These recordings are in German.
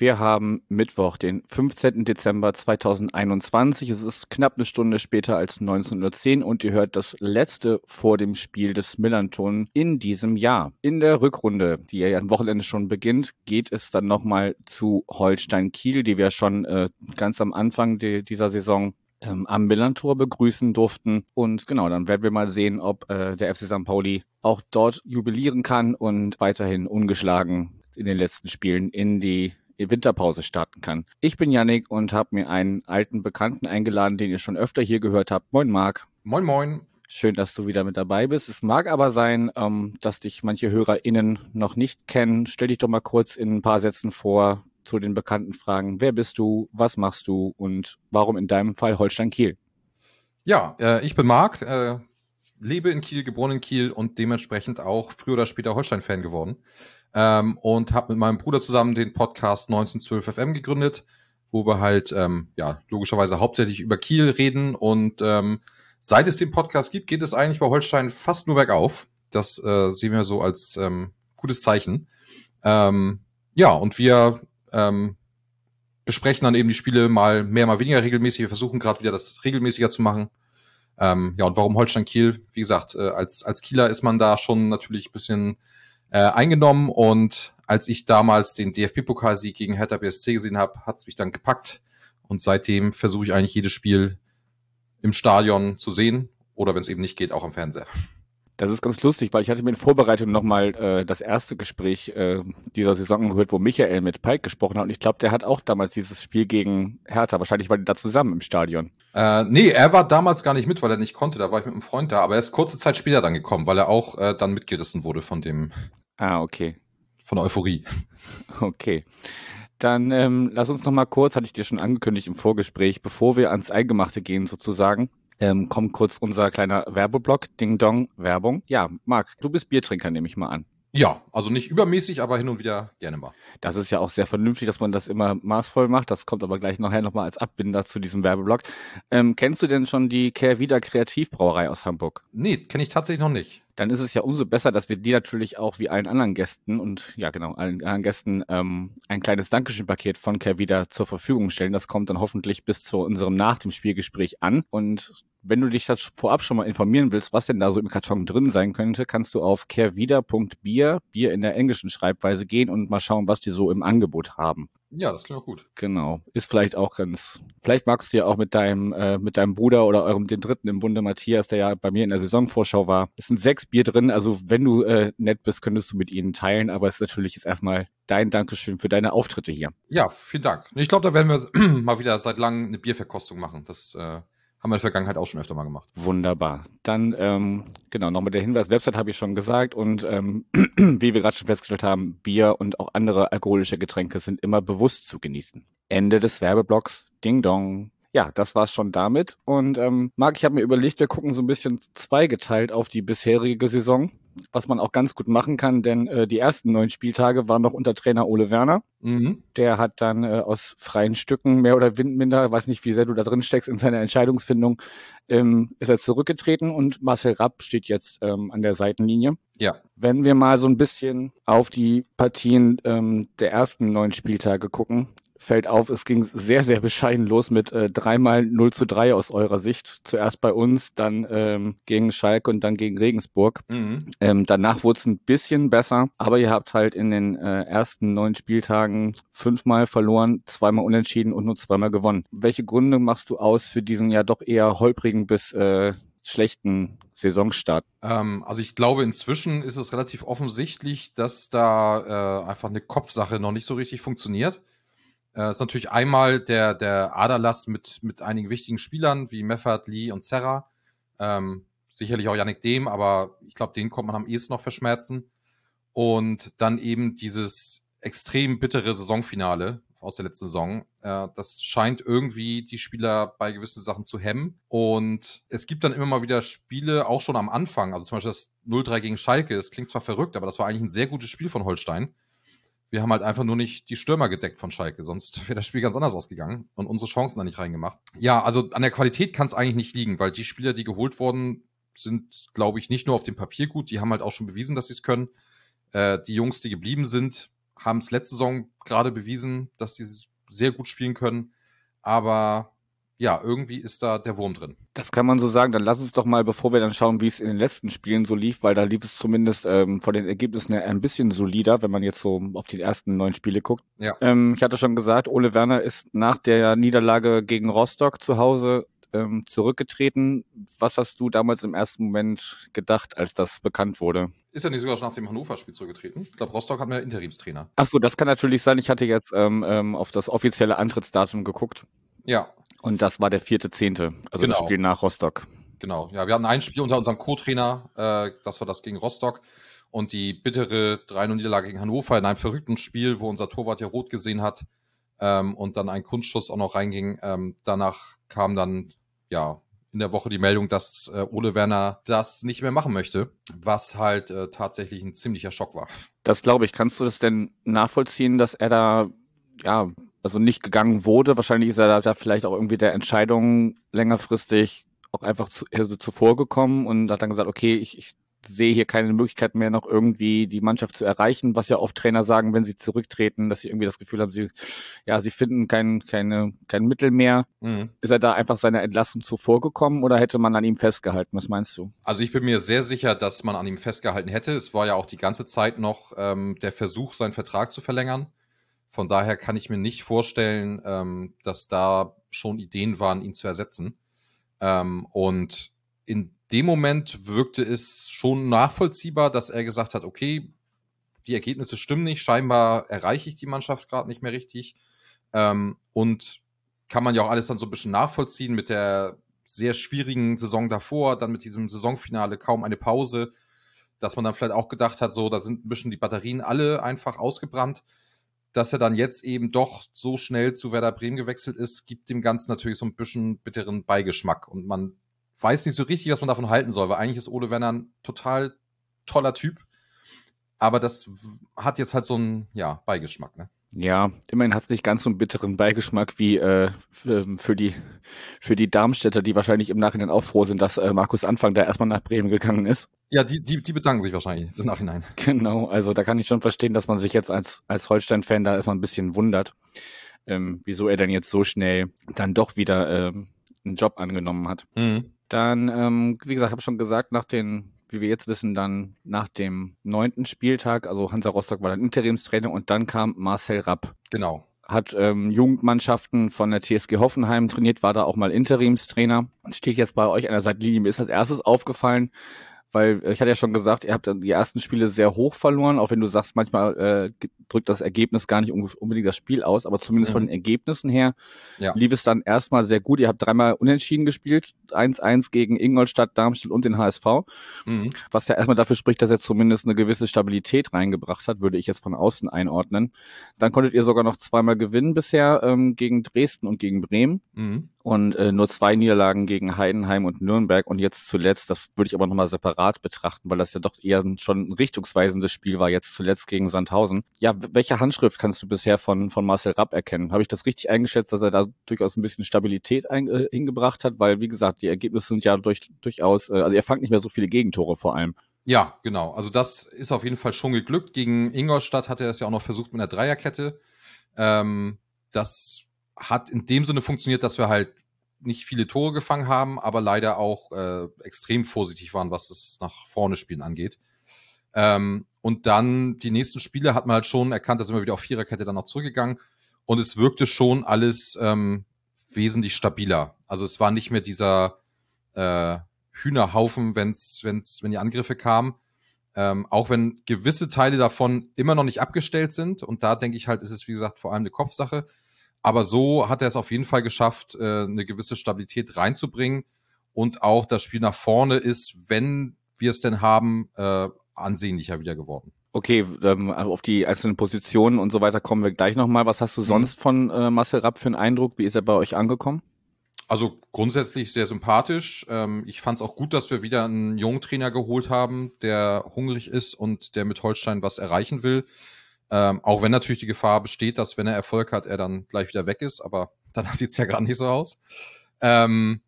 wir haben Mittwoch, den 15. Dezember 2021. Es ist knapp eine Stunde später als 19.10 Uhr und ihr hört das letzte vor dem Spiel des Millanton in diesem Jahr. In der Rückrunde, die ja am Wochenende schon beginnt, geht es dann nochmal zu Holstein Kiel, die wir schon äh, ganz am Anfang de dieser Saison ähm, am Millantor begrüßen durften. Und genau, dann werden wir mal sehen, ob äh, der FC St. Pauli auch dort jubilieren kann und weiterhin ungeschlagen in den letzten Spielen in die Winterpause starten kann. Ich bin Yannick und habe mir einen alten Bekannten eingeladen, den ihr schon öfter hier gehört habt. Moin Marc. Moin Moin. Schön, dass du wieder mit dabei bist. Es mag aber sein, ähm, dass dich manche HörerInnen noch nicht kennen. Stell dich doch mal kurz in ein paar Sätzen vor zu den bekannten Fragen. Wer bist du? Was machst du? Und warum in deinem Fall Holstein Kiel? Ja, äh, ich bin Marc, äh, lebe in Kiel, geboren in Kiel und dementsprechend auch früher oder später Holstein-Fan geworden ähm, und habe mit meinem Bruder zusammen den Podcast 1912 FM gegründet, wo wir halt ähm, ja logischerweise hauptsächlich über Kiel reden und ähm, seit es den Podcast gibt, geht es eigentlich bei Holstein fast nur bergauf. Das äh, sehen wir so als ähm, gutes Zeichen. Ähm, ja, und wir ähm, besprechen dann eben die Spiele mal mehr, mal weniger regelmäßig. Wir versuchen gerade wieder das regelmäßiger zu machen. Ähm, ja, und warum Holstein Kiel? Wie gesagt, äh, als, als Kieler ist man da schon natürlich ein bisschen äh, eingenommen und als ich damals den DFB-Pokalsieg gegen Hertha BSC gesehen habe, hat es mich dann gepackt und seitdem versuche ich eigentlich jedes Spiel im Stadion zu sehen oder wenn es eben nicht geht, auch am Fernseher. Das ist ganz lustig, weil ich hatte mir in Vorbereitung nochmal äh, das erste Gespräch äh, dieser Saison gehört, wo Michael mit Pike gesprochen hat. Und ich glaube, der hat auch damals dieses Spiel gegen Hertha. Wahrscheinlich waren die da zusammen im Stadion. Äh, nee, er war damals gar nicht mit, weil er nicht konnte. Da war ich mit einem Freund da. Aber er ist kurze Zeit später dann gekommen, weil er auch äh, dann mitgerissen wurde von dem. Ah, okay. Von der Euphorie. Okay. Dann ähm, lass uns noch mal kurz, hatte ich dir schon angekündigt im Vorgespräch, bevor wir ans Eingemachte gehen sozusagen, ähm, kommt kurz unser kleiner Werbeblock, Ding Dong Werbung. Ja, Marc, du bist Biertrinker, nehme ich mal an. Ja, also nicht übermäßig, aber hin und wieder gerne mal. Das ist ja auch sehr vernünftig, dass man das immer maßvoll macht. Das kommt aber gleich nachher nochmal als Abbinder zu diesem Werbeblock. Ähm, kennst du denn schon die Kehrwieder Kreativbrauerei aus Hamburg? Nee, kenne ich tatsächlich noch nicht dann ist es ja umso besser, dass wir dir natürlich auch wie allen anderen Gästen und ja genau, allen anderen Gästen ähm, ein kleines Dankeschön-Paket von Care wieder zur Verfügung stellen. Das kommt dann hoffentlich bis zu unserem nach dem Spielgespräch an. Und wenn du dich das vorab schon mal informieren willst, was denn da so im Karton drin sein könnte, kannst du auf carevida.bier, Bier in der englischen Schreibweise gehen und mal schauen, was die so im Angebot haben. Ja, das klingt auch gut. Genau. Ist vielleicht auch ganz, vielleicht magst du ja auch mit deinem, äh, mit deinem Bruder oder eurem, den dritten im Bunde, Matthias, der ja bei mir in der Saisonvorschau war. Es sind sechs Bier drin, also wenn du äh, nett bist, könntest du mit ihnen teilen, aber es ist natürlich jetzt erstmal dein Dankeschön für deine Auftritte hier. Ja, vielen Dank. Ich glaube, da werden wir mal wieder seit langem eine Bierverkostung machen. Das äh, haben wir in der Vergangenheit auch schon öfter mal gemacht. Wunderbar. Dann, ähm, genau, nochmal der Hinweis, Website habe ich schon gesagt und ähm, wie wir gerade schon festgestellt haben, Bier und auch andere alkoholische Getränke sind immer bewusst zu genießen. Ende des Werbeblocks. Ding Dong. Ja, das war's schon damit. Und ähm, Marc, ich habe mir überlegt, wir gucken so ein bisschen zweigeteilt auf die bisherige Saison was man auch ganz gut machen kann, denn äh, die ersten neun Spieltage waren noch unter Trainer Ole Werner. Mhm. Der hat dann äh, aus freien Stücken mehr oder minder, weiß nicht, wie sehr du da drin steckst in seiner Entscheidungsfindung, ähm, ist er zurückgetreten und Marcel Rapp steht jetzt ähm, an der Seitenlinie. Ja. Wenn wir mal so ein bisschen auf die Partien ähm, der ersten neun Spieltage gucken, fällt auf, es ging sehr, sehr bescheiden los mit äh, dreimal 0 zu 3 aus eurer Sicht. Zuerst bei uns, dann ähm, gegen Schalke und dann gegen Regensburg. Mhm. Ähm, danach wurde es ein bisschen besser, aber ihr habt halt in den äh, ersten neun Spieltagen fünfmal verloren, zweimal unentschieden und nur zweimal gewonnen. Welche Gründe machst du aus für diesen ja doch eher holprigen bis äh, schlechten Saisonstart? Ähm, also ich glaube, inzwischen ist es relativ offensichtlich, dass da äh, einfach eine Kopfsache noch nicht so richtig funktioniert. Äh, ist natürlich einmal der, der Aderlass mit, mit einigen wichtigen Spielern wie Meffert, Lee und Serra. Ähm, sicherlich auch Yannick Dehm, aber ich glaube, den kommt man am ehesten noch verschmerzen. Und dann eben dieses extrem bittere Saisonfinale aus der letzten Saison. Äh, das scheint irgendwie die Spieler bei gewissen Sachen zu hemmen. Und es gibt dann immer mal wieder Spiele, auch schon am Anfang, also zum Beispiel das 0-3 gegen Schalke, das klingt zwar verrückt, aber das war eigentlich ein sehr gutes Spiel von Holstein Wir haben halt einfach nur nicht die Stürmer gedeckt von Schalke, sonst wäre das Spiel ganz anders ausgegangen und unsere Chancen da nicht reingemacht. Ja, also an der Qualität kann es eigentlich nicht liegen, weil die Spieler, die geholt wurden, sind, glaube ich, nicht nur auf dem Papier gut, die haben halt auch schon bewiesen, dass sie es können. Äh, die Jungs, die geblieben sind, haben es letzte Saison gerade bewiesen, dass die sehr gut spielen können. Aber ja, irgendwie ist da der Wurm drin. Das kann man so sagen. Dann lass uns doch mal, bevor wir dann schauen, wie es in den letzten Spielen so lief, weil da lief es zumindest ähm, von den Ergebnissen her ein bisschen solider, wenn man jetzt so auf die ersten neun Spiele guckt. Ja. Ähm, ich hatte schon gesagt, Ole Werner ist nach der Niederlage gegen Rostock zu Hause ähm, zurückgetreten. Was hast du damals im ersten Moment gedacht, als das bekannt wurde? Ist er nicht sogar schon nach dem Hannover-Spiel zurückgetreten? Ich glaube, Rostock hat mehr Interimstrainer. Ach so, das kann natürlich sein. Ich hatte jetzt ähm, ähm, auf das offizielle Antrittsdatum geguckt. Ja. Und das war der vierte Zehnte, also Genau. das Spiel nach Rostock. Genau, ja, wir hatten ein Spiel unter unserem Co-Trainer, äh, das war das gegen Rostock. Und die bittere 3-0-Niederlage gegen Hannover in einem verrückten Spiel, wo unser Torwart ja rot gesehen hat ähm, und dann ein Kunstschuss auch noch reinging. Ähm, danach kam dann ja in der Woche die Meldung, dass äh, Ole Werner das nicht mehr machen möchte, was halt äh, tatsächlich ein ziemlicher Schock war. Das glaube ich. Kannst du das denn nachvollziehen, dass er da, ja, also nicht gegangen wurde? Wahrscheinlich ist er da, vielleicht auch irgendwie der Entscheidung längerfristig auch einfach zu, also zuvor gekommen und hat dann gesagt, okay, ich, ich sehe hier keine Möglichkeit mehr, noch irgendwie die Mannschaft zu erreichen, was ja oft Trainer sagen, wenn sie zurücktreten, dass sie irgendwie das Gefühl haben, sie, ja, sie finden kein, keine, kein Mittel mehr. Mhm. Ist er da einfach seiner Entlassung zuvor gekommen oder hätte man an ihm festgehalten? Was meinst du? Also ich bin mir sehr sicher, dass man an ihm festgehalten hätte. Es war ja auch die ganze Zeit noch ähm, der Versuch, seinen Vertrag zu verlängern. Von daher kann ich mir nicht vorstellen, ähm, dass da schon Ideen waren, ihn zu ersetzen. Ähm, und in dem Moment wirkte es schon nachvollziehbar, dass er gesagt hat, okay, die Ergebnisse stimmen nicht, scheinbar erreiche ich die Mannschaft gerade nicht mehr richtig. Ähm, und kann man ja auch alles dann so ein bisschen nachvollziehen mit der sehr schwierigen Saison davor, dann mit diesem Saisonfinale kaum eine Pause, dass man dann vielleicht auch gedacht hat, so, da sind ein bisschen die Batterien alle einfach ausgebrannt. Dass er dann jetzt eben doch so schnell zu Werder Bremen gewechselt ist, gibt dem Ganzen natürlich so ein bisschen bitteren Beigeschmack. Und man weiß nicht so richtig, was man davon halten soll, weil eigentlich ist Ole Werner ein total toller Typ. Aber das hat jetzt halt so einen, ja, Beigeschmack, ne? Ja, immerhin hat es nicht ganz so einen bitteren Beigeschmack wie äh, für, für die für die Darmstädter, die wahrscheinlich im Nachhinein auch froh sind, dass äh, Markus Anfang da erstmal nach Bremen gegangen ist. Ja, die, die, die bedanken sich wahrscheinlich jetzt im Nachhinein. Genau, also da kann ich schon verstehen, dass man sich jetzt als als Holstein-Fan da erstmal ein bisschen wundert, ähm, wieso er denn jetzt so schnell dann doch wieder ähm, einen Job angenommen hat. Mhm. Dann, ähm, wie gesagt, habe schon gesagt, nach den, wie wir jetzt wissen, dann nach dem neunten Spieltag, also Hansa Rostock war dann Interimstrainer und dann kam Marcel Rapp. Genau. Hat ähm, Jugendmannschaften von der TSG Hoffenheim trainiert, war da auch mal Interimstrainer und steht jetzt bei euch an der Seitenlinie. Mir ist als erstes aufgefallen, weil äh, ich hatte ja schon gesagt, ihr habt dann die ersten Spiele sehr hoch verloren, auch wenn du sagst, manchmal äh, drückt das Ergebnis gar nicht un- unbedingt das Spiel aus, aber zumindest Mhm. von den Ergebnissen her Ja. lief es dann erstmal sehr gut. Ihr habt dreimal unentschieden gespielt, 1-1 gegen Ingolstadt, Darmstadt und den HSV, Mhm. was ja erstmal dafür spricht, dass er zumindest eine gewisse Stabilität reingebracht hat, würde ich jetzt von außen einordnen. Dann konntet ihr sogar noch zweimal gewinnen bisher ähm, gegen Dresden und gegen Bremen Mhm. Und äh, nur zwei Niederlagen gegen Heidenheim und Nürnberg und jetzt zuletzt, das würde ich aber nochmal separat betrachten, weil das ja doch eher schon ein richtungsweisendes Spiel war, jetzt zuletzt gegen Sandhausen. Ja, welche Handschrift kannst du bisher von, von Marcel Rapp erkennen? Habe ich das richtig eingeschätzt, dass er da durchaus ein bisschen Stabilität ein, äh, hingebracht hat? Weil, wie gesagt, die Ergebnisse sind ja durch, durchaus, äh, also er fangt nicht mehr so viele Gegentore vor allem. Ja, genau. Also das ist auf jeden Fall schon geglückt. Gegen Ingolstadt hat er es ja auch noch versucht mit einer Dreierkette. Ähm, das hat in dem Sinne funktioniert, dass wir halt nicht viele Tore gefangen haben, aber leider auch äh, extrem vorsichtig waren, was das nach vorne spielen angeht. Ähm, und dann die nächsten Spiele hat man halt schon erkannt, da sind wir wieder auf Viererkette dann noch zurückgegangen. Und es wirkte schon alles ähm, wesentlich stabiler. Also es war nicht mehr dieser äh, Hühnerhaufen, wenn's, wenn's, wenn die Angriffe kamen. Ähm, auch wenn gewisse Teile davon immer noch nicht abgestellt sind. Und da denke ich halt, ist es wie gesagt vor allem eine Kopfsache. Aber so hat er es auf jeden Fall geschafft, äh, eine gewisse Stabilität reinzubringen. Und auch das Spiel nach vorne ist, wenn wir es denn haben, äh, ansehnlicher wieder geworden. Okay, ähm, auf die einzelnen Positionen und so weiter kommen wir gleich nochmal. Was hast du Mhm. sonst von äh, Marcel Rapp für einen Eindruck? Wie ist er bei euch angekommen? Also grundsätzlich sehr sympathisch. Ähm, ich fand es auch gut, dass wir wieder einen jungen Trainer geholt haben, der hungrig ist und der mit Holstein was erreichen will. Ähm, auch wenn natürlich die Gefahr besteht, dass wenn er Erfolg hat, er dann gleich wieder weg ist, aber dann sieht's ja gerade nicht so aus. Ähm,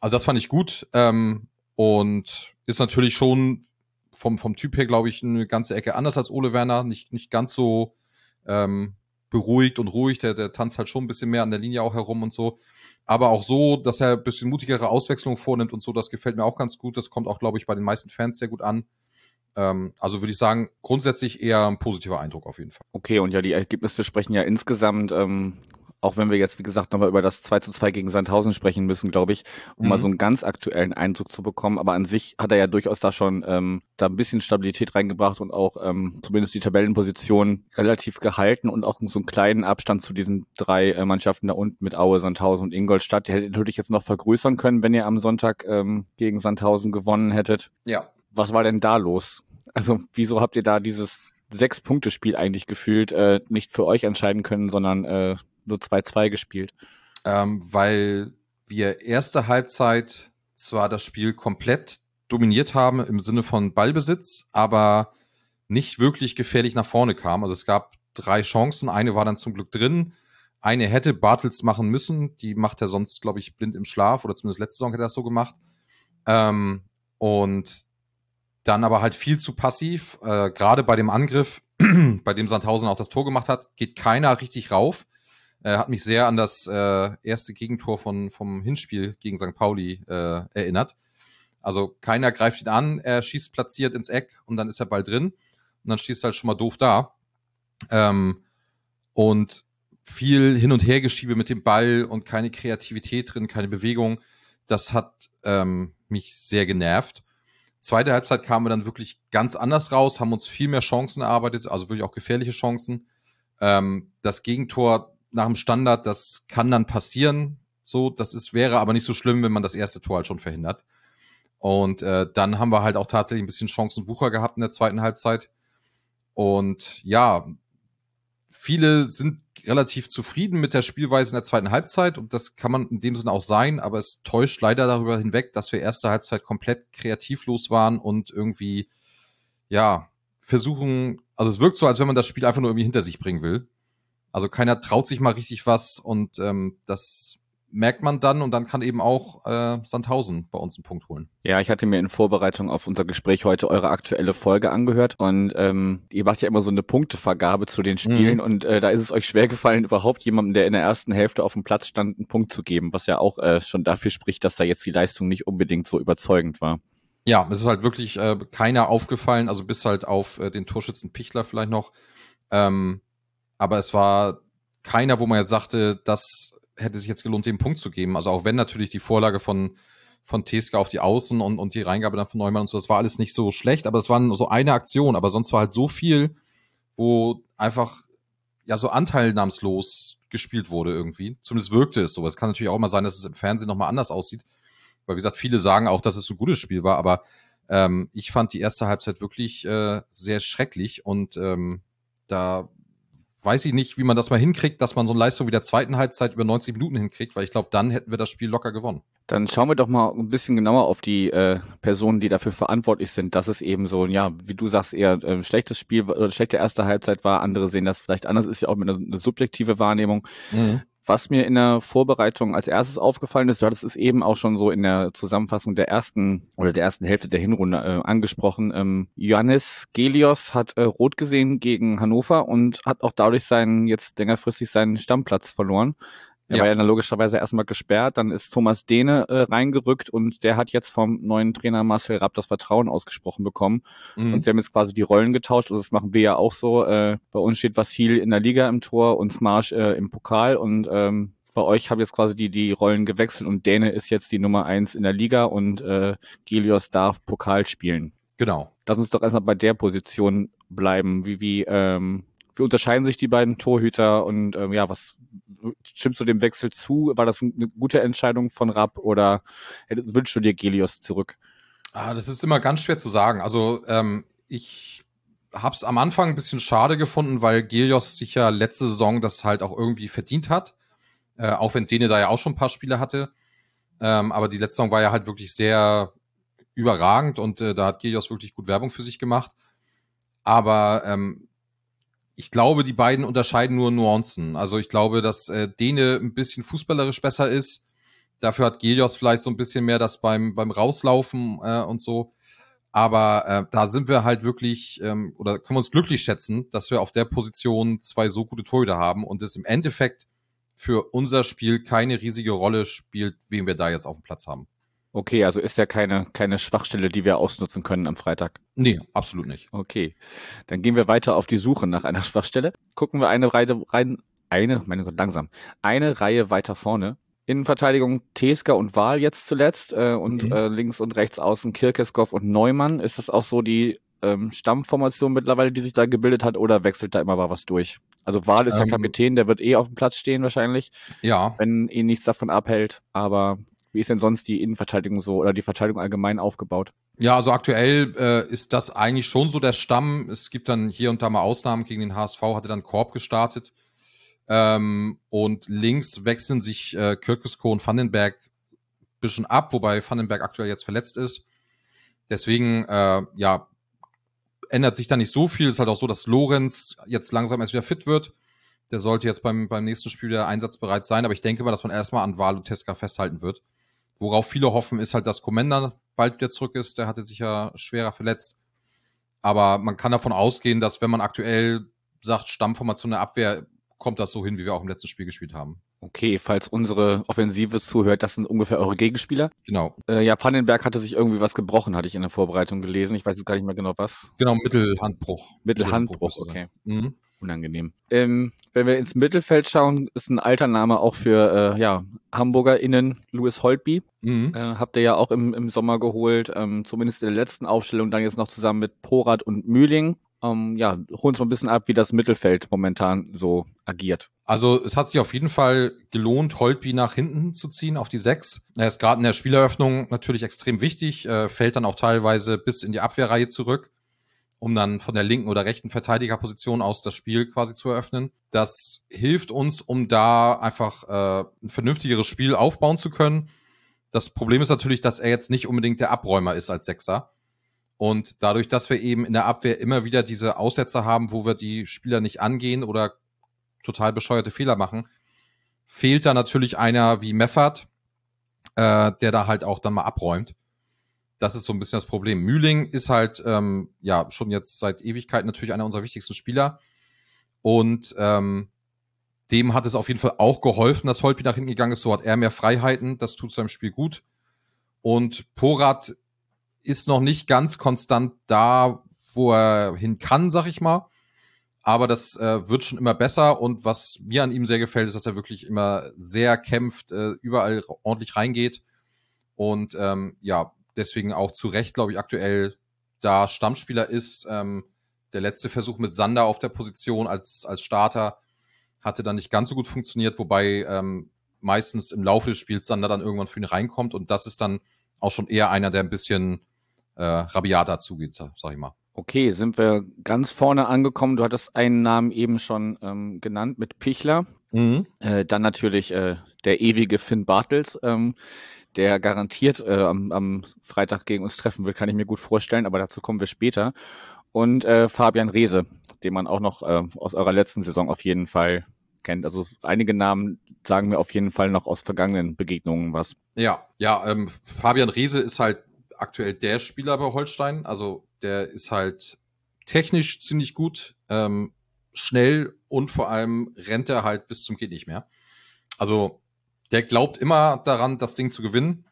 also das fand ich gut ähm, und ist natürlich schon vom, vom Typ her, glaube ich, eine ganze Ecke anders als Ole Werner. Nicht, nicht ganz so ähm, beruhigt und ruhig. Der, der tanzt halt schon ein bisschen mehr an der Linie auch herum und so. Aber auch so, dass er ein bisschen mutigere Auswechslung vornimmt und so, das gefällt mir auch ganz gut. Das kommt auch, glaube ich, bei den meisten Fans sehr gut an. Ähm, also würde ich sagen, grundsätzlich eher ein positiver Eindruck auf jeden Fall. Okay, und ja, die Ergebnisse sprechen ja insgesamt ähm, auch wenn wir jetzt, wie gesagt, nochmal über das 2 zu 2 gegen Sandhausen sprechen müssen, glaube ich, um mhm. mal so einen ganz aktuellen Eindruck zu bekommen. Aber an sich hat er ja durchaus da schon ähm, da ein bisschen Stabilität reingebracht und auch ähm, zumindest die Tabellenposition relativ gehalten und auch so einen kleinen Abstand zu diesen drei äh, Mannschaften da unten mit Aue, Sandhausen und Ingolstadt. Die hättet natürlich jetzt noch vergrößern können, wenn ihr am Sonntag ähm, gegen Sandhausen gewonnen hättet. Ja. Was war denn da los? Also wieso habt ihr da dieses Sechs-Punkte-Spiel eigentlich gefühlt äh, nicht für euch entscheiden können, sondern äh, nur 2-2 gespielt. Ähm, weil wir erste Halbzeit zwar das Spiel komplett dominiert haben im Sinne von Ballbesitz, aber nicht wirklich gefährlich nach vorne kam. Also es gab drei Chancen, eine war dann zum Glück drin. Eine hätte Bartels machen müssen, die macht er sonst, glaube ich, blind im Schlaf oder zumindest letzte Saison hätte er das so gemacht. Ähm, und dann aber halt viel zu passiv. Äh, Gerade bei dem Angriff, bei dem Sandhausen auch das Tor gemacht hat, geht keiner richtig rauf. Äh, hat mich sehr an das äh, erste Gegentor von, vom Hinspiel gegen St. Pauli äh, erinnert. Also keiner greift ihn an, er schießt platziert ins Eck und dann ist er bald drin. Und dann schießt er halt schon mal doof da. Ähm, und viel Hin- und Hergeschiebe mit dem Ball und keine Kreativität drin, keine Bewegung. Das hat ähm, mich sehr genervt. Zweite Halbzeit kamen wir dann wirklich ganz anders raus, haben uns viel mehr Chancen erarbeitet, also wirklich auch gefährliche Chancen. Ähm, das Gegentor nach dem Standard, das kann dann passieren. So, das ist, wäre aber nicht so schlimm, wenn man das erste Tor halt schon verhindert. Und äh, dann haben wir halt auch tatsächlich ein bisschen Chancenwucher gehabt in der zweiten Halbzeit. Und ja, viele sind relativ zufrieden mit der Spielweise in der zweiten Halbzeit und das kann man in dem Sinne auch sein, aber es täuscht leider darüber hinweg, dass wir erste Halbzeit komplett kreativlos waren und irgendwie, ja, versuchen, also es wirkt so, als wenn man das Spiel einfach nur irgendwie hinter sich bringen will. Also keiner traut sich mal richtig was und ähm, das merkt man dann und dann kann eben auch äh, Sandhausen bei uns einen Punkt holen. Ja, ich hatte mir in Vorbereitung auf unser Gespräch heute eure aktuelle Folge angehört und ähm, ihr macht ja immer so eine Punktevergabe zu den Spielen mhm. und äh, da ist es euch schwer gefallen, überhaupt jemandem, der in der ersten Hälfte auf dem Platz stand, einen Punkt zu geben, was ja auch äh, schon dafür spricht, dass da jetzt die Leistung nicht unbedingt so überzeugend war. Ja, es ist halt wirklich äh, keiner aufgefallen, also bis halt auf äh, den Torschützen Pichler vielleicht noch. Ähm, aber es war keiner, wo man jetzt sagte, das hätte sich jetzt gelohnt, den Punkt zu geben. Also auch wenn natürlich die Vorlage von, von Teska auf die Außen und, und die Reingabe dann von Neumann und so, das war alles nicht so schlecht, aber es waren so eine Aktion, aber sonst war halt so viel, wo einfach ja so anteilnahmslos gespielt wurde irgendwie. Zumindest wirkte es so. Es kann natürlich auch mal sein, dass es im Fernsehen nochmal anders aussieht. Weil wie gesagt, viele sagen auch, dass es ein gutes Spiel war, aber ähm, ich fand die erste Halbzeit wirklich äh, sehr schrecklich und ähm, da weiß ich nicht, wie man das mal hinkriegt, dass man so eine Leistung wie der zweiten Halbzeit über 90 Minuten hinkriegt, weil ich glaube, dann hätten wir das Spiel locker gewonnen. Dann schauen wir doch mal ein bisschen genauer auf die äh, Personen, die dafür verantwortlich sind, dass es eben so, ja, wie du sagst, eher äh, schlechtes Spiel oder schlechte erste Halbzeit war. Andere sehen das vielleicht anders, ist ja auch mit einer, eine subjektive Wahrnehmung. Mhm. Was mir in der Vorbereitung als erstes aufgefallen ist, du hattest es eben auch schon so in der Zusammenfassung der ersten oder der ersten Hälfte der Hinrunde äh, angesprochen. Ähm, Johannes Gelios hat äh, rot gesehen gegen Hannover und hat auch dadurch seinen jetzt längerfristig seinen Stammplatz verloren. Er ja. war ja dann logischerweise erstmal gesperrt, dann ist Thomas Dehne äh, reingerückt und der hat jetzt vom neuen Trainer Marcel Rapp das Vertrauen ausgesprochen bekommen. Mhm. Und sie haben jetzt quasi die Rollen getauscht. Also das machen wir ja auch so. Äh, bei uns steht Vassil in der Liga im Tor und Smarsch äh, im Pokal und ähm, bei euch haben jetzt quasi die, die Rollen gewechselt und Däne ist jetzt die Nummer eins in der Liga und äh, Gelios darf Pokal spielen. Genau. Lass uns doch erstmal bei der Position bleiben. Wie, wie, ähm, wie unterscheiden sich die beiden Torhüter und ähm, ja, was stimmst du dem Wechsel zu? War das eine gute Entscheidung von Rapp oder wünschst du dir Gelios zurück? Ah, das ist immer ganz schwer zu sagen. Also ähm, ich habe es am Anfang ein bisschen schade gefunden, weil Gelios sich ja letzte Saison das halt auch irgendwie verdient hat. Äh, auch wenn Dene da ja auch schon ein paar Spiele hatte. Ähm, aber die letzte Saison war ja halt wirklich sehr überragend und äh, da hat Gelios wirklich gut Werbung für sich gemacht. Aber ähm, ich glaube, die beiden unterscheiden nur Nuancen. Also ich glaube, dass äh, Dene ein bisschen fußballerisch besser ist. Dafür hat Gelios vielleicht so ein bisschen mehr das beim, beim Rauslaufen äh, und so. Aber äh, da sind wir halt wirklich, ähm, oder können wir uns glücklich schätzen, dass wir auf der Position zwei so gute Torhüter haben und es im Endeffekt für unser Spiel keine riesige Rolle spielt, wen wir da jetzt auf dem Platz haben. Okay, also ist ja keine, keine Schwachstelle, die wir ausnutzen können am Freitag. Nee, absolut nicht. Okay. Dann gehen wir weiter auf die Suche nach einer Schwachstelle. Gucken wir eine Reihe rein, eine, meine Gott, langsam, eine Reihe weiter vorne. Innenverteidigung Teska und Wahl jetzt zuletzt äh, und mhm. äh, links und rechts außen Kirkeskov und Neumann. Ist das auch so die ähm, Stammformation mittlerweile, die sich da gebildet hat, oder wechselt da immer mal was durch? Also Wahl ist ähm, der Kapitän, der wird eh auf dem Platz stehen wahrscheinlich. Ja. Wenn ihn nichts davon abhält. Aber wie ist denn sonst die Innenverteidigung so oder die Verteidigung allgemein aufgebaut? Ja, also aktuell äh, ist das eigentlich schon so der Stamm. Es gibt dann hier und da mal Ausnahmen. Gegen den HSV hatte dann Korb gestartet. Ähm, und links wechseln sich äh, Kirkesko und Vandenberg bisschen ab, wobei Vandenberg aktuell jetzt verletzt ist. Deswegen, äh, ja, ändert sich da nicht so viel. Es ist halt auch so, dass Lorenz jetzt langsam erst wieder fit wird. Der sollte jetzt beim, beim nächsten Spiel wieder einsatzbereit sein, aber ich denke mal, dass man erstmal an Wahl und Teska festhalten wird. Worauf viele hoffen, ist halt, dass Commander bald wieder zurück ist. Der hatte sich ja schwerer verletzt. Aber man kann davon ausgehen, dass wenn man aktuell sagt, Stammformation der Abwehr kommt das so hin, wie wir auch im letzten Spiel gespielt haben. Okay, falls unsere Offensive zuhört, das sind ungefähr eure Gegenspieler. Genau. Äh, ja, Pannenberg hatte sich irgendwie was gebrochen, hatte ich in der Vorbereitung gelesen. Ich weiß jetzt gar nicht mehr genau was. Genau, Mittelhandbruch. Mittelhandbruch, okay. Mhm. Unangenehm. Ähm, wenn wir ins Mittelfeld schauen, ist ein alter Name auch für äh, ja, HamburgerInnen Louis Holtby. Mhm. Äh, habt ihr ja auch im, im Sommer geholt, ähm, zumindest in der letzten Aufstellung, dann jetzt noch zusammen mit Porat und Mühling. Ähm, ja, hol uns mal ein bisschen ab, wie das Mittelfeld momentan so agiert. Also es hat sich auf jeden Fall gelohnt, Holtby nach hinten zu ziehen auf die Sechs. Er ist gerade in der Spieleröffnung natürlich extrem wichtig, äh, fällt dann auch teilweise bis in die Abwehrreihe zurück, um dann von der linken oder rechten Verteidigerposition aus das Spiel quasi zu eröffnen. Das hilft uns, um da einfach äh, ein vernünftigeres Spiel aufbauen zu können. Das Problem ist natürlich, dass er jetzt nicht unbedingt der Abräumer ist als Sechser. Und dadurch, dass wir eben in der Abwehr immer wieder diese Aussetzer haben, wo wir die Spieler nicht angehen oder total bescheuerte Fehler machen, fehlt da natürlich einer wie Meffert, äh, der da halt auch dann mal abräumt. Das ist so ein bisschen das Problem. Mühling ist halt ähm, ja schon jetzt seit Ewigkeit natürlich einer unserer wichtigsten Spieler. Und ähm, dem hat es auf jeden Fall auch geholfen, dass Holpi nach hinten gegangen ist. So hat er mehr Freiheiten. Das tut seinem Spiel gut. Und Porat ist noch nicht ganz konstant da, wo er hin kann, sag ich mal. Aber das äh, wird schon immer besser und was mir an ihm sehr gefällt, ist, dass er wirklich immer sehr kämpft, äh, überall ordentlich reingeht und ähm, ja, deswegen auch zu Recht, glaube ich, aktuell da Stammspieler ist. Ähm, der letzte Versuch mit Sander auf der Position als, als Starter hatte dann nicht ganz so gut funktioniert, wobei ähm, meistens im Laufe des Spiels Sander dann irgendwann für ihn reinkommt und das ist dann auch schon eher einer, der ein bisschen äh, rabiater zugeht, sag ich mal. Okay, sind wir ganz vorne angekommen. Du hattest einen Namen eben schon ähm, genannt mit Pichler. Mhm. Äh, dann natürlich äh, der ewige Finn Bartels, ähm, der garantiert äh, am, am, Freitag gegen uns treffen will, kann ich mir gut vorstellen, aber dazu kommen wir später. Und äh, Fabian Reese, den man auch noch äh, aus eurer letzten Saison auf jeden Fall kennt. Also einige Namen sagen mir auf jeden Fall noch aus vergangenen Begegnungen was. Ja, ja, ähm, Fabian Reese ist halt aktuell der Spieler bei Holstein. Also der ist halt technisch ziemlich gut, ähm, schnell und vor allem rennt er halt bis zum geht nicht mehr. Also der glaubt immer daran, das Ding zu gewinnen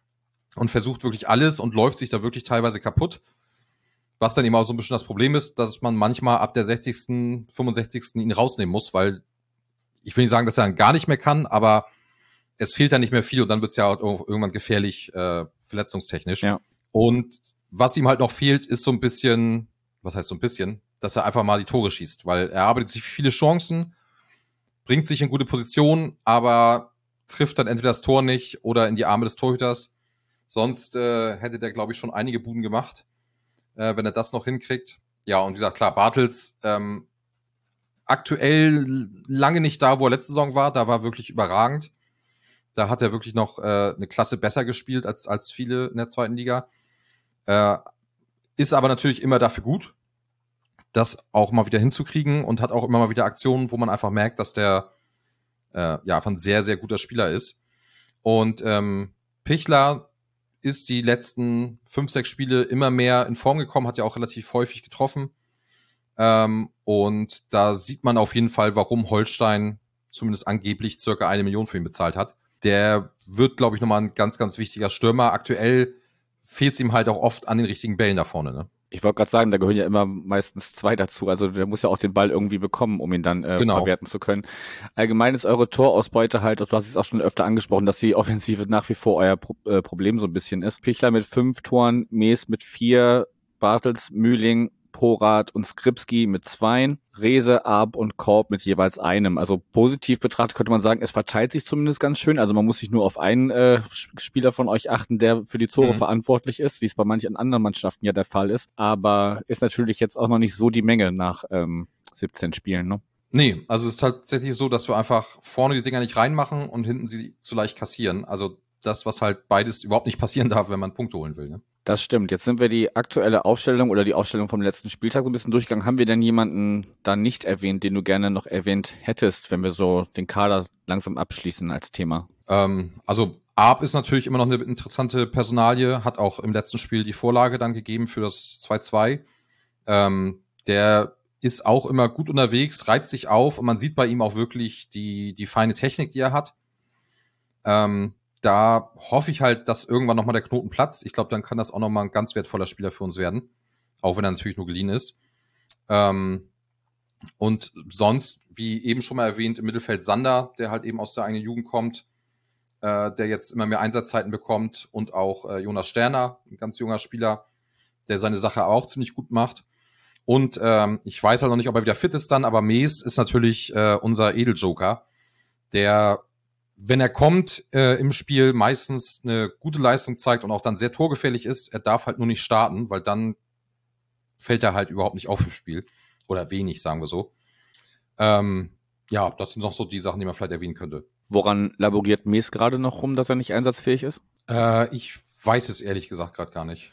und versucht wirklich alles und läuft sich da wirklich teilweise kaputt. Was dann eben auch so ein bisschen das Problem ist, dass man manchmal ab der 60., 65. ihn rausnehmen muss, weil ich will nicht sagen, dass er dann gar nicht mehr kann, aber es fehlt dann nicht mehr viel und dann wird es ja irgendwann gefährlich, äh, verletzungstechnisch. Ja. Und was ihm halt noch fehlt, ist so ein bisschen, was heißt so ein bisschen, dass er einfach mal die Tore schießt, weil er arbeitet sich viele Chancen, bringt sich in gute Position, aber trifft dann entweder das Tor nicht oder in die Arme des Torhüters. Sonst äh, hätte der, glaube ich, schon einige Buden gemacht, äh, wenn er das noch hinkriegt. Ja, und wie gesagt, klar, Bartels ähm, aktuell lange nicht da, wo er letzte Saison war. Da war wirklich überragend. Da hat er wirklich noch äh, eine Klasse besser gespielt als, als viele in der zweiten Liga. Äh, ist aber natürlich immer dafür gut. das auch mal wieder hinzukriegen und hat auch immer mal wieder Aktionen, wo man einfach merkt, dass der äh, ja einfach ein sehr, sehr guter Spieler ist. Und ähm, Pichler ist die letzten fünf, sechs Spiele immer mehr in Form gekommen, hat ja auch relativ häufig getroffen. Ähm, und da sieht man auf jeden Fall, warum Holstein zumindest angeblich circa eine Million für ihn bezahlt hat. Der wird, glaube ich, nochmal ein ganz, ganz wichtiger Stürmer. Aktuell fehlt es ihm halt auch oft an den richtigen Bällen da vorne. Ne? Ich wollte gerade sagen, da gehören ja immer meistens zwei dazu. Also der muss ja auch den Ball irgendwie bekommen, um ihn dann äh, genau. verwerten zu können. Allgemein ist eure Torausbeute halt, du hast es auch schon öfter angesprochen, dass die Offensive nach wie vor euer Pro äh, Problem so ein bisschen ist. Pichler mit fünf Toren, Mees mit vier, Bartels, Mühling Porat und Skripski mit zweien, Rese, Arp und Korb mit jeweils einem. Also positiv betrachtet könnte man sagen, es verteilt sich zumindest ganz schön. Also man muss sich nur auf einen äh, Spieler von euch achten, der für die Tore mhm. verantwortlich ist, wie es bei manchen anderen Mannschaften ja der Fall ist. Aber ist natürlich jetzt auch noch nicht so die Menge nach ähm, 17 Spielen. Ne? Nee, also es ist tatsächlich so, dass wir einfach vorne die Dinger nicht reinmachen und hinten sie zu leicht kassieren. Also das, was halt beides überhaupt nicht passieren darf, wenn man Punkte holen will. Ne? Das stimmt. Jetzt sind wir die aktuelle Aufstellung oder die Aufstellung vom letzten Spieltag so ein bisschen durchgegangen. Haben wir denn jemanden da nicht erwähnt, den du gerne noch erwähnt hättest, wenn wir so den Kader langsam abschließen als Thema? Ähm, also Arp ist natürlich immer noch eine interessante Personalie, hat auch im letzten Spiel die Vorlage dann gegeben für das 2-2. Ähm, der ist auch immer gut unterwegs, reibt sich auf und man sieht bei ihm auch wirklich die, die feine Technik, die er hat. Ähm, da hoffe ich halt, dass irgendwann nochmal der Knoten platzt. Ich glaube, dann kann das auch nochmal ein ganz wertvoller Spieler für uns werden. Auch wenn er natürlich nur geliehen ist. Ähm, und sonst, wie eben schon mal erwähnt, im Mittelfeld Sander, der halt eben aus der eigenen Jugend kommt, äh, der jetzt immer mehr Einsatzzeiten bekommt und auch äh, Jonas Sterner, ein ganz junger Spieler, der seine Sache auch ziemlich gut macht. Und ähm, ich weiß halt noch nicht, ob er wieder fit ist dann, aber Mees ist natürlich äh, unser Edeljoker, der wenn er kommt äh, im Spiel, meistens eine gute Leistung zeigt und auch dann sehr torgefährlich ist. Er darf halt nur nicht starten, weil dann fällt er halt überhaupt nicht auf im Spiel. Oder wenig, sagen wir so. Ähm, ja, das sind noch so die Sachen, die man vielleicht erwähnen könnte. Woran laboriert Mies gerade noch rum, dass er nicht einsatzfähig ist? Äh, ich weiß es ehrlich gesagt gerade gar nicht.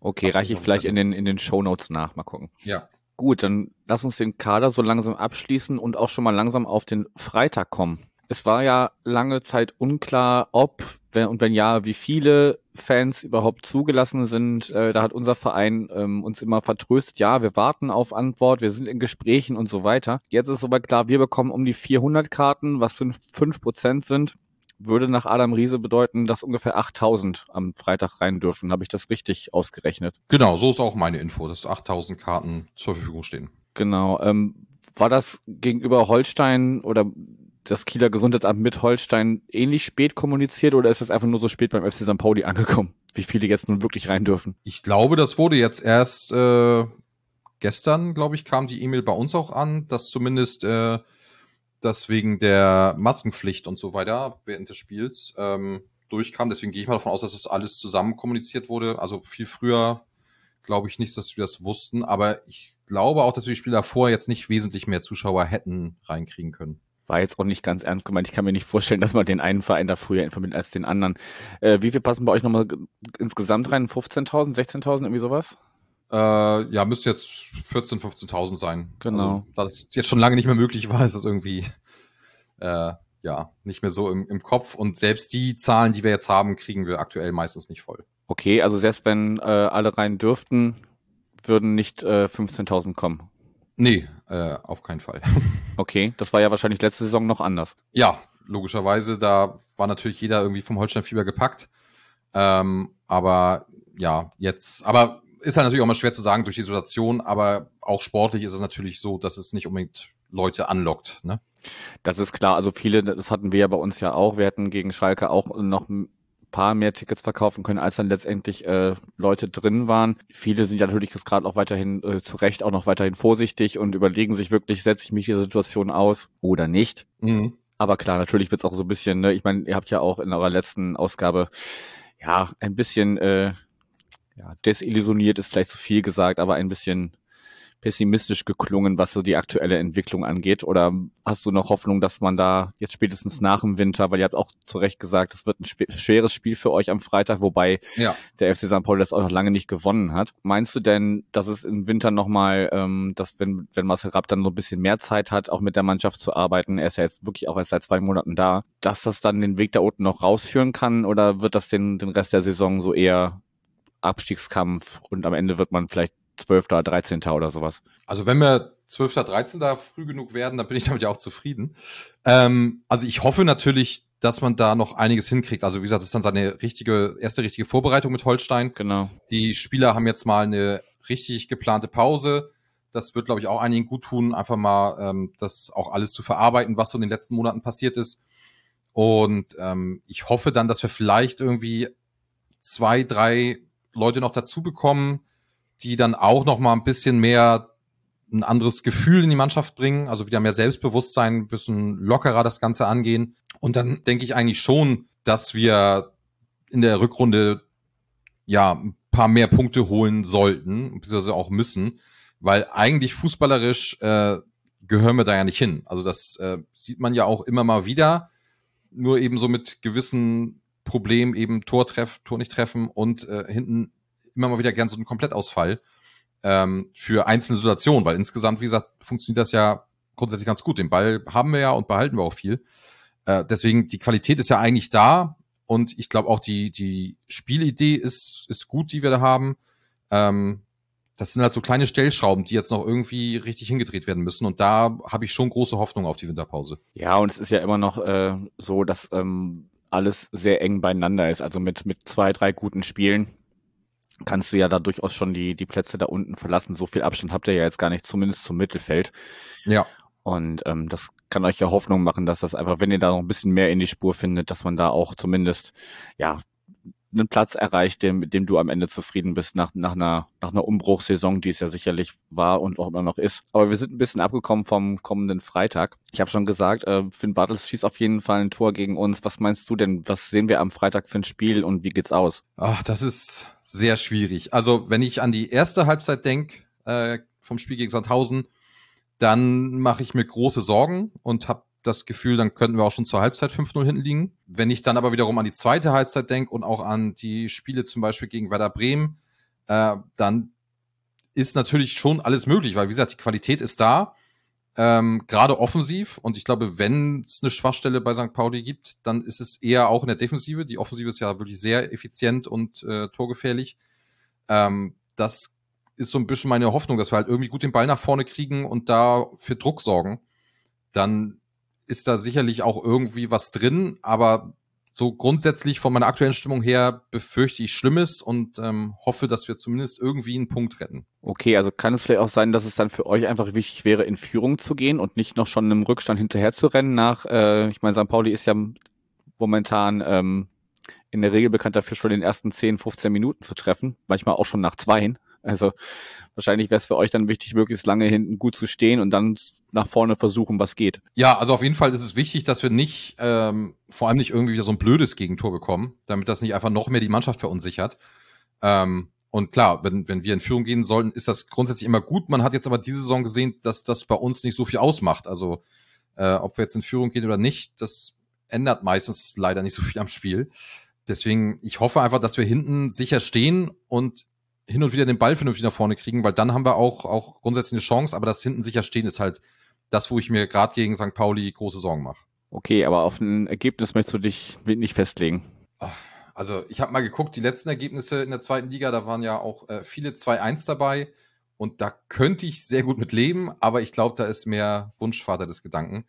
Okay, reiche ich vielleicht in den, in den Show Notes nach. Mal gucken. Ja. Gut, dann lass uns den Kader so langsam abschließen und auch schon mal langsam auf den Freitag kommen. Es war ja lange Zeit unklar, ob wenn, und wenn ja, wie viele Fans überhaupt zugelassen sind. Äh, da hat unser Verein ähm, uns immer vertröstet, ja, wir warten auf Antwort, wir sind in Gesprächen und so weiter. Jetzt ist aber klar, wir bekommen um die 400 Karten, was 5 Prozent sind. Würde nach Adam Riese bedeuten, dass ungefähr 8000 am Freitag rein dürfen. Habe ich das richtig ausgerechnet? Genau, so ist auch meine Info, dass 8000 Karten zur Verfügung stehen. Genau. Ähm, war das gegenüber Holstein oder das Kieler Gesundheitsamt mit Holstein ähnlich spät kommuniziert oder ist das einfach nur so spät beim FC St. Pauli angekommen? Wie viele jetzt nun wirklich rein dürfen? Ich glaube, das wurde jetzt erst äh, gestern, glaube ich, kam die E-Mail bei uns auch an, dass zumindest äh, das wegen der Maskenpflicht und so weiter während des Spiels ähm, durchkam. Deswegen gehe ich mal davon aus, dass das alles zusammen kommuniziert wurde. Also viel früher glaube ich nicht, dass wir das wussten, aber ich glaube auch, dass wir die Spiele davor jetzt nicht wesentlich mehr Zuschauer hätten reinkriegen können war jetzt auch nicht ganz ernst gemeint. Ich kann mir nicht vorstellen, dass man den einen Verein da früher informiert als den anderen. Äh, wie viel passen bei euch nochmal insgesamt rein? 15.000, 16.000, irgendwie sowas? Äh, ja, müsste jetzt 14.000, 15.000 sein. Genau. Also, da das jetzt schon lange nicht mehr möglich war, ist das irgendwie äh, ja nicht mehr so im, im Kopf. Und selbst die Zahlen, die wir jetzt haben, kriegen wir aktuell meistens nicht voll. Okay, also selbst wenn äh, alle rein dürften, würden nicht äh, 15.000 kommen. Nee, äh, auf keinen Fall. Okay, das war ja wahrscheinlich letzte Saison noch anders. Ja, logischerweise. Da war natürlich jeder irgendwie vom Holstein-Fieber gepackt. Ähm, aber ja, jetzt, aber ist halt natürlich auch mal schwer zu sagen durch die Situation, aber auch sportlich ist es natürlich so, dass es nicht unbedingt Leute anlockt. Ne? Das ist klar. Also viele, das hatten wir ja bei uns ja auch. Wir hatten gegen Schalke auch noch paar mehr Tickets verkaufen können, als dann letztendlich äh, Leute drin waren. Viele sind ja natürlich jetzt gerade auch weiterhin äh, zu Recht auch noch weiterhin vorsichtig und überlegen sich wirklich, setze ich mich die Situation aus oder nicht. Mhm. Aber klar, natürlich wird es auch so ein bisschen, ne, ich meine, ihr habt ja auch in eurer letzten Ausgabe ja ein bisschen äh, ja, desillusioniert ist vielleicht zu viel gesagt, aber ein bisschen pessimistisch geklungen, was so die aktuelle Entwicklung angeht? Oder hast du noch Hoffnung, dass man da jetzt spätestens nach dem Winter, weil ihr habt auch zu Recht gesagt, es wird ein schweres Spiel für euch am Freitag, wobei ja. der FC St. Pauli das auch noch lange nicht gewonnen hat. Meinst du denn, dass es im Winter nochmal, ähm, dass wenn, wenn Marcel Rapp dann so ein bisschen mehr Zeit hat, auch mit der Mannschaft zu arbeiten, er ist ja jetzt wirklich auch erst seit zwei Monaten da, dass das dann den Weg da unten noch rausführen kann oder wird das den, den Rest der Saison so eher Abstiegskampf und am Ende wird man vielleicht 12. oder 13. oder sowas. Also wenn wir 12. 13. früh genug werden, dann bin ich damit ja auch zufrieden. Ähm, also ich hoffe natürlich, dass man da noch einiges hinkriegt. Also wie gesagt, das ist dann seine richtige, erste richtige Vorbereitung mit Holstein. Genau. Die Spieler haben jetzt mal eine richtig geplante Pause. Das wird, glaube ich, auch einigen gut tun, einfach mal ähm, das auch alles zu verarbeiten, was so in den letzten Monaten passiert ist. Und ähm, ich hoffe dann, dass wir vielleicht irgendwie zwei, drei Leute noch dazu bekommen, die dann auch noch mal ein bisschen mehr ein anderes Gefühl in die Mannschaft bringen, also wieder mehr Selbstbewusstsein, ein bisschen lockerer das Ganze angehen. Und dann denke ich eigentlich schon, dass wir in der Rückrunde ja ein paar mehr Punkte holen sollten, beziehungsweise auch müssen, weil eigentlich fußballerisch äh, gehören wir da ja nicht hin. Also das äh, sieht man ja auch immer mal wieder, nur eben so mit gewissen Problemen eben Tor treff, Tor nicht treffen und äh, hinten immer mal wieder gern so einen Komplettausfall ähm, für einzelne Situationen, weil insgesamt, wie gesagt, funktioniert das ja grundsätzlich ganz gut. Den Ball haben wir ja und behalten wir auch viel. Äh, deswegen, die Qualität ist ja eigentlich da und ich glaube auch die, die Spielidee ist, ist gut, die wir da haben. Ähm, das sind halt so kleine Stellschrauben, die jetzt noch irgendwie richtig hingedreht werden müssen. Und da habe ich schon große Hoffnung auf die Winterpause. Ja, und es ist ja immer noch äh, so, dass ähm, alles sehr eng beieinander ist. Also mit, mit zwei, drei guten Spielen kannst du ja da durchaus schon die, die Plätze da unten verlassen. So viel Abstand habt ihr ja jetzt gar nicht, zumindest zum Mittelfeld. Ja. Und ähm, das kann euch ja Hoffnung machen, dass das einfach, wenn ihr da noch ein bisschen mehr in die Spur findet, dass man da auch zumindest ja einen Platz erreicht, dem, mit dem du am Ende zufrieden bist nach, nach, einer, nach einer Umbruchssaison, die es ja sicherlich war und auch immer noch ist. Aber wir sind ein bisschen abgekommen vom kommenden Freitag. Ich habe schon gesagt, äh, Finn Bartels schießt auf jeden Fall ein Tor gegen uns. Was meinst du denn? Was sehen wir am Freitag für ein Spiel und wie geht's aus? Ach, das ist sehr schwierig. Also wenn ich an die erste Halbzeit denke äh, vom Spiel gegen Sandhausen, dann mache ich mir große Sorgen und habe das Gefühl, dann könnten wir auch schon zur Halbzeit 5-0 hinten liegen. Wenn ich dann aber wiederum an die zweite Halbzeit denke und auch an die Spiele zum Beispiel gegen Werder Bremen, äh, dann ist natürlich schon alles möglich, weil wie gesagt, die Qualität ist da, ähm, gerade offensiv. Und ich glaube, wenn es eine Schwachstelle bei St. Pauli gibt, dann ist es eher auch in der Defensive. Die Offensive ist ja wirklich sehr effizient und äh, torgefährlich. Ähm, das ist so ein bisschen meine Hoffnung, dass wir halt irgendwie gut den Ball nach vorne kriegen und da für Druck sorgen. Dann ist da sicherlich auch irgendwie was drin, aber so grundsätzlich von meiner aktuellen Stimmung her befürchte ich Schlimmes und ähm, hoffe, dass wir zumindest irgendwie einen Punkt retten. Okay, also kann es vielleicht auch sein, dass es dann für euch einfach wichtig wäre, in Führung zu gehen und nicht noch schon einem Rückstand hinterher zu rennen nach, äh, ich meine, St. Pauli ist ja momentan ähm, in der Regel bekannt dafür, schon in den ersten 10, 15 Minuten zu treffen, manchmal auch schon nach zweien. Also wahrscheinlich wäre es für euch dann wichtig, möglichst lange hinten gut zu stehen und dann nach vorne versuchen, was geht. Ja, also auf jeden Fall ist es wichtig, dass wir nicht, ähm, vor allem nicht irgendwie wieder so ein blödes Gegentor bekommen, damit das nicht einfach noch mehr die Mannschaft verunsichert. Ähm, und klar, wenn, wenn wir in Führung gehen sollten, ist das grundsätzlich immer gut. Man hat jetzt aber diese Saison gesehen, dass das bei uns nicht so viel ausmacht. Also äh, ob wir jetzt in Führung gehen oder nicht, das ändert meistens leider nicht so viel am Spiel. Deswegen, ich hoffe einfach, dass wir hinten sicher stehen und hin und wieder den Ball vernünftig nach vorne kriegen, weil dann haben wir auch, auch grundsätzlich eine Chance, aber das hinten sicher stehen ist halt das, wo ich mir gerade gegen St. Pauli große Sorgen mache. Okay, aber auf ein Ergebnis möchtest du dich nicht festlegen. Also ich habe mal geguckt, die letzten Ergebnisse in der zweiten Liga, da waren ja auch äh, viele 2-1 dabei und da könnte ich sehr gut mit leben, aber ich glaube, da ist mehr Wunschvater des Gedanken.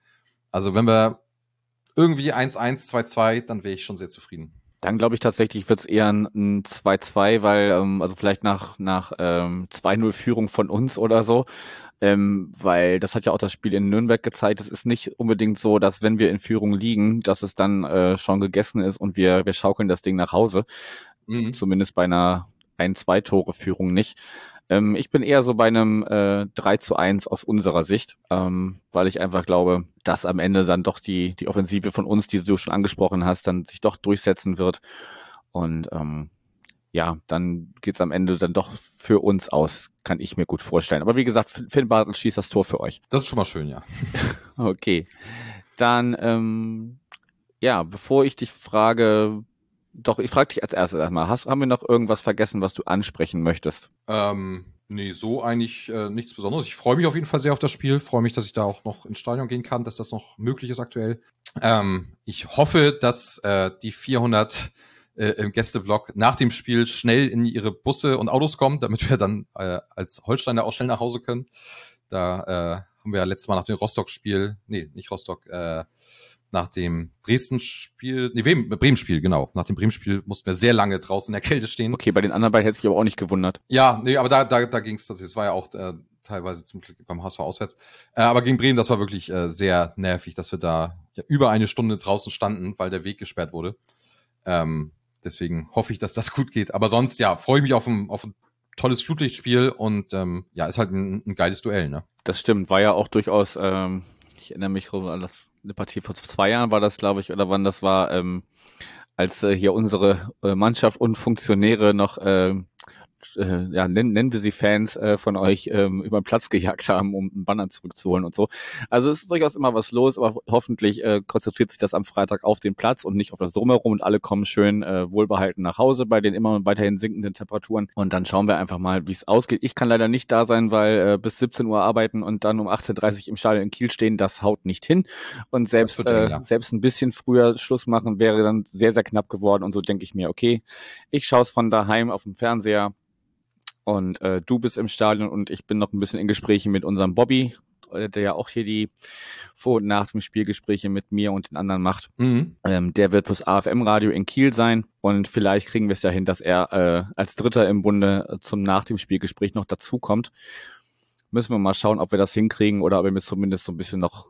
Also wenn wir irgendwie 1-1, 2-2, dann wäre ich schon sehr zufrieden. Dann glaube ich tatsächlich wird es eher ein 2-2, weil, ähm, also vielleicht nach, nach ähm, 2-0 Führung von uns oder so. Ähm, weil das hat ja auch das Spiel in Nürnberg gezeigt. Es ist nicht unbedingt so, dass wenn wir in Führung liegen, dass es dann äh, schon gegessen ist und wir, wir schaukeln das Ding nach Hause. Mhm. Zumindest bei einer ein, zwei Tore Führung nicht. Ähm, ich bin eher so bei einem äh, 3 zu 1 aus unserer Sicht, ähm, weil ich einfach glaube, dass am Ende dann doch die, die Offensive von uns, die du schon angesprochen hast, dann sich doch durchsetzen wird. Und ähm, ja, dann geht's am Ende dann doch für uns aus, kann ich mir gut vorstellen. Aber wie gesagt, Finn Bartel schießt das Tor für euch. Das ist schon mal schön, ja. okay. Dann, ähm, ja, bevor ich dich frage, doch, ich frage dich als erstes erstmal, hast, haben wir noch irgendwas vergessen, was du ansprechen möchtest? Ähm, nee, so eigentlich äh, nichts Besonderes. Ich freue mich auf jeden Fall sehr auf das Spiel, freue mich, dass ich da auch noch ins Stadion gehen kann, dass das noch möglich ist aktuell. Ähm, ich hoffe, dass äh, die 400 äh, im Gästeblock nach dem Spiel schnell in ihre Busse und Autos kommen, damit wir dann äh, als Holsteiner auch schnell nach Hause können. Da äh, haben wir ja letztes Mal nach dem Rostock-Spiel, nee, nicht Rostock, äh, nach dem Dresden-Spiel, nee, Bremen-Spiel, genau. Nach dem Bremen-Spiel mussten wir sehr lange draußen in der Kälte stehen. Okay, bei den anderen beiden hätte ich aber auch nicht gewundert. Ja, nee, aber da, da, da ging es tatsächlich. Es war ja auch äh, teilweise zum Glück beim HSV auswärts. Äh, aber gegen Bremen, das war wirklich äh, sehr nervig, dass wir da ja, über eine Stunde draußen standen, weil der Weg gesperrt wurde. Ähm, deswegen hoffe ich, dass das gut geht. Aber sonst, ja, freue ich mich auf ein, auf ein tolles Flutlichtspiel und ähm, ja, ist halt ein, ein geiles Duell, ne? Das stimmt, war ja auch durchaus, ähm, ich erinnere mich an das eine Partie vor zwei Jahren war das, glaube ich, oder wann das war, ähm, als äh, hier unsere äh, Mannschaft und Funktionäre noch äh, äh, ja, nennen, nennen wir sie Fans äh, von euch, ähm, über den Platz gejagt haben, um einen Banner zurückzuholen und so. Also es ist durchaus immer was los, aber hoffentlich äh, konzentriert sich das am Freitag auf den Platz und nicht auf das Drumherum und alle kommen schön äh, wohlbehalten nach Hause bei den immer weiterhin sinkenden Temperaturen. Und dann schauen wir einfach mal, wie es ausgeht. Ich kann leider nicht da sein, weil äh, bis 17 Uhr arbeiten und dann um 18.30 Uhr im Stadion in Kiel stehen, das haut nicht hin. Und selbst, äh, ja. selbst ein bisschen früher Schluss machen wäre dann sehr, sehr knapp geworden. Und so denke ich mir, okay, ich schaue es von daheim auf dem Fernseher und äh, du bist im Stadion und ich bin noch ein bisschen in Gesprächen mit unserem Bobby, äh, der ja auch hier die Vor- und Nach dem Spielgespräche mit mir und den anderen macht. Mhm. Ähm, der wird fürs AFM-Radio in Kiel sein und vielleicht kriegen wir es ja hin, dass er äh, als Dritter im Bunde zum Nach dem Spielgespräch noch dazukommt. Müssen wir mal schauen, ob wir das hinkriegen oder ob er mir zumindest so ein bisschen noch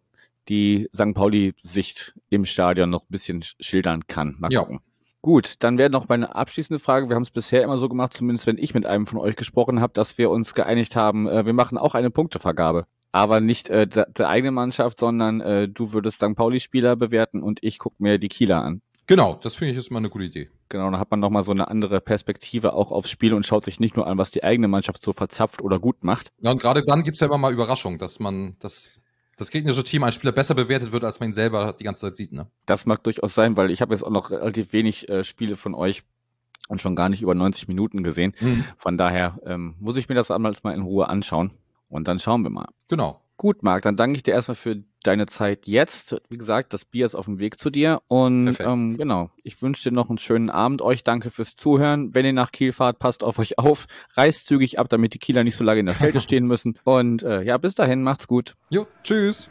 die St. Pauli-Sicht im Stadion noch ein bisschen schildern kann. Mal ja. gucken. Gut, dann wäre noch meine abschließende Frage. Wir haben es bisher immer so gemacht, zumindest wenn ich mit einem von euch gesprochen habe, dass wir uns geeinigt haben, äh, wir machen auch eine Punktevergabe. Aber nicht äh, der, der eigene Mannschaft, sondern äh, du würdest St. Pauli-Spieler bewerten und ich gucke mir die Kieler an. Genau, das finde ich ist mal eine gute Idee. Genau, dann hat man nochmal so eine andere Perspektive auch aufs Spiel und schaut sich nicht nur an, was die eigene Mannschaft so verzapft oder gut macht. Ja, und gerade dann gibt's ja immer mal Überraschung, dass man das das gegnerische Team ein Spieler besser bewertet wird, als man ihn selber die ganze Zeit sieht. Ne? Das mag durchaus sein, weil ich habe jetzt auch noch relativ wenig äh, Spiele von euch und schon gar nicht über 90 Minuten gesehen. Mhm. Von daher ähm, muss ich mir das einmal mal in Ruhe anschauen und dann schauen wir mal. Genau. Gut, Marc, dann danke ich dir erstmal für deine Zeit jetzt. Wie gesagt, das Bier ist auf dem Weg zu dir. Und ähm, genau, ich wünsche dir noch einen schönen Abend. Euch danke fürs Zuhören. Wenn ihr nach Kiel fahrt, passt auf euch auf. Reist zügig ab, damit die Kieler nicht so lange in der Kälte stehen müssen. Und äh, ja, bis dahin, macht's gut. Jo, tschüss.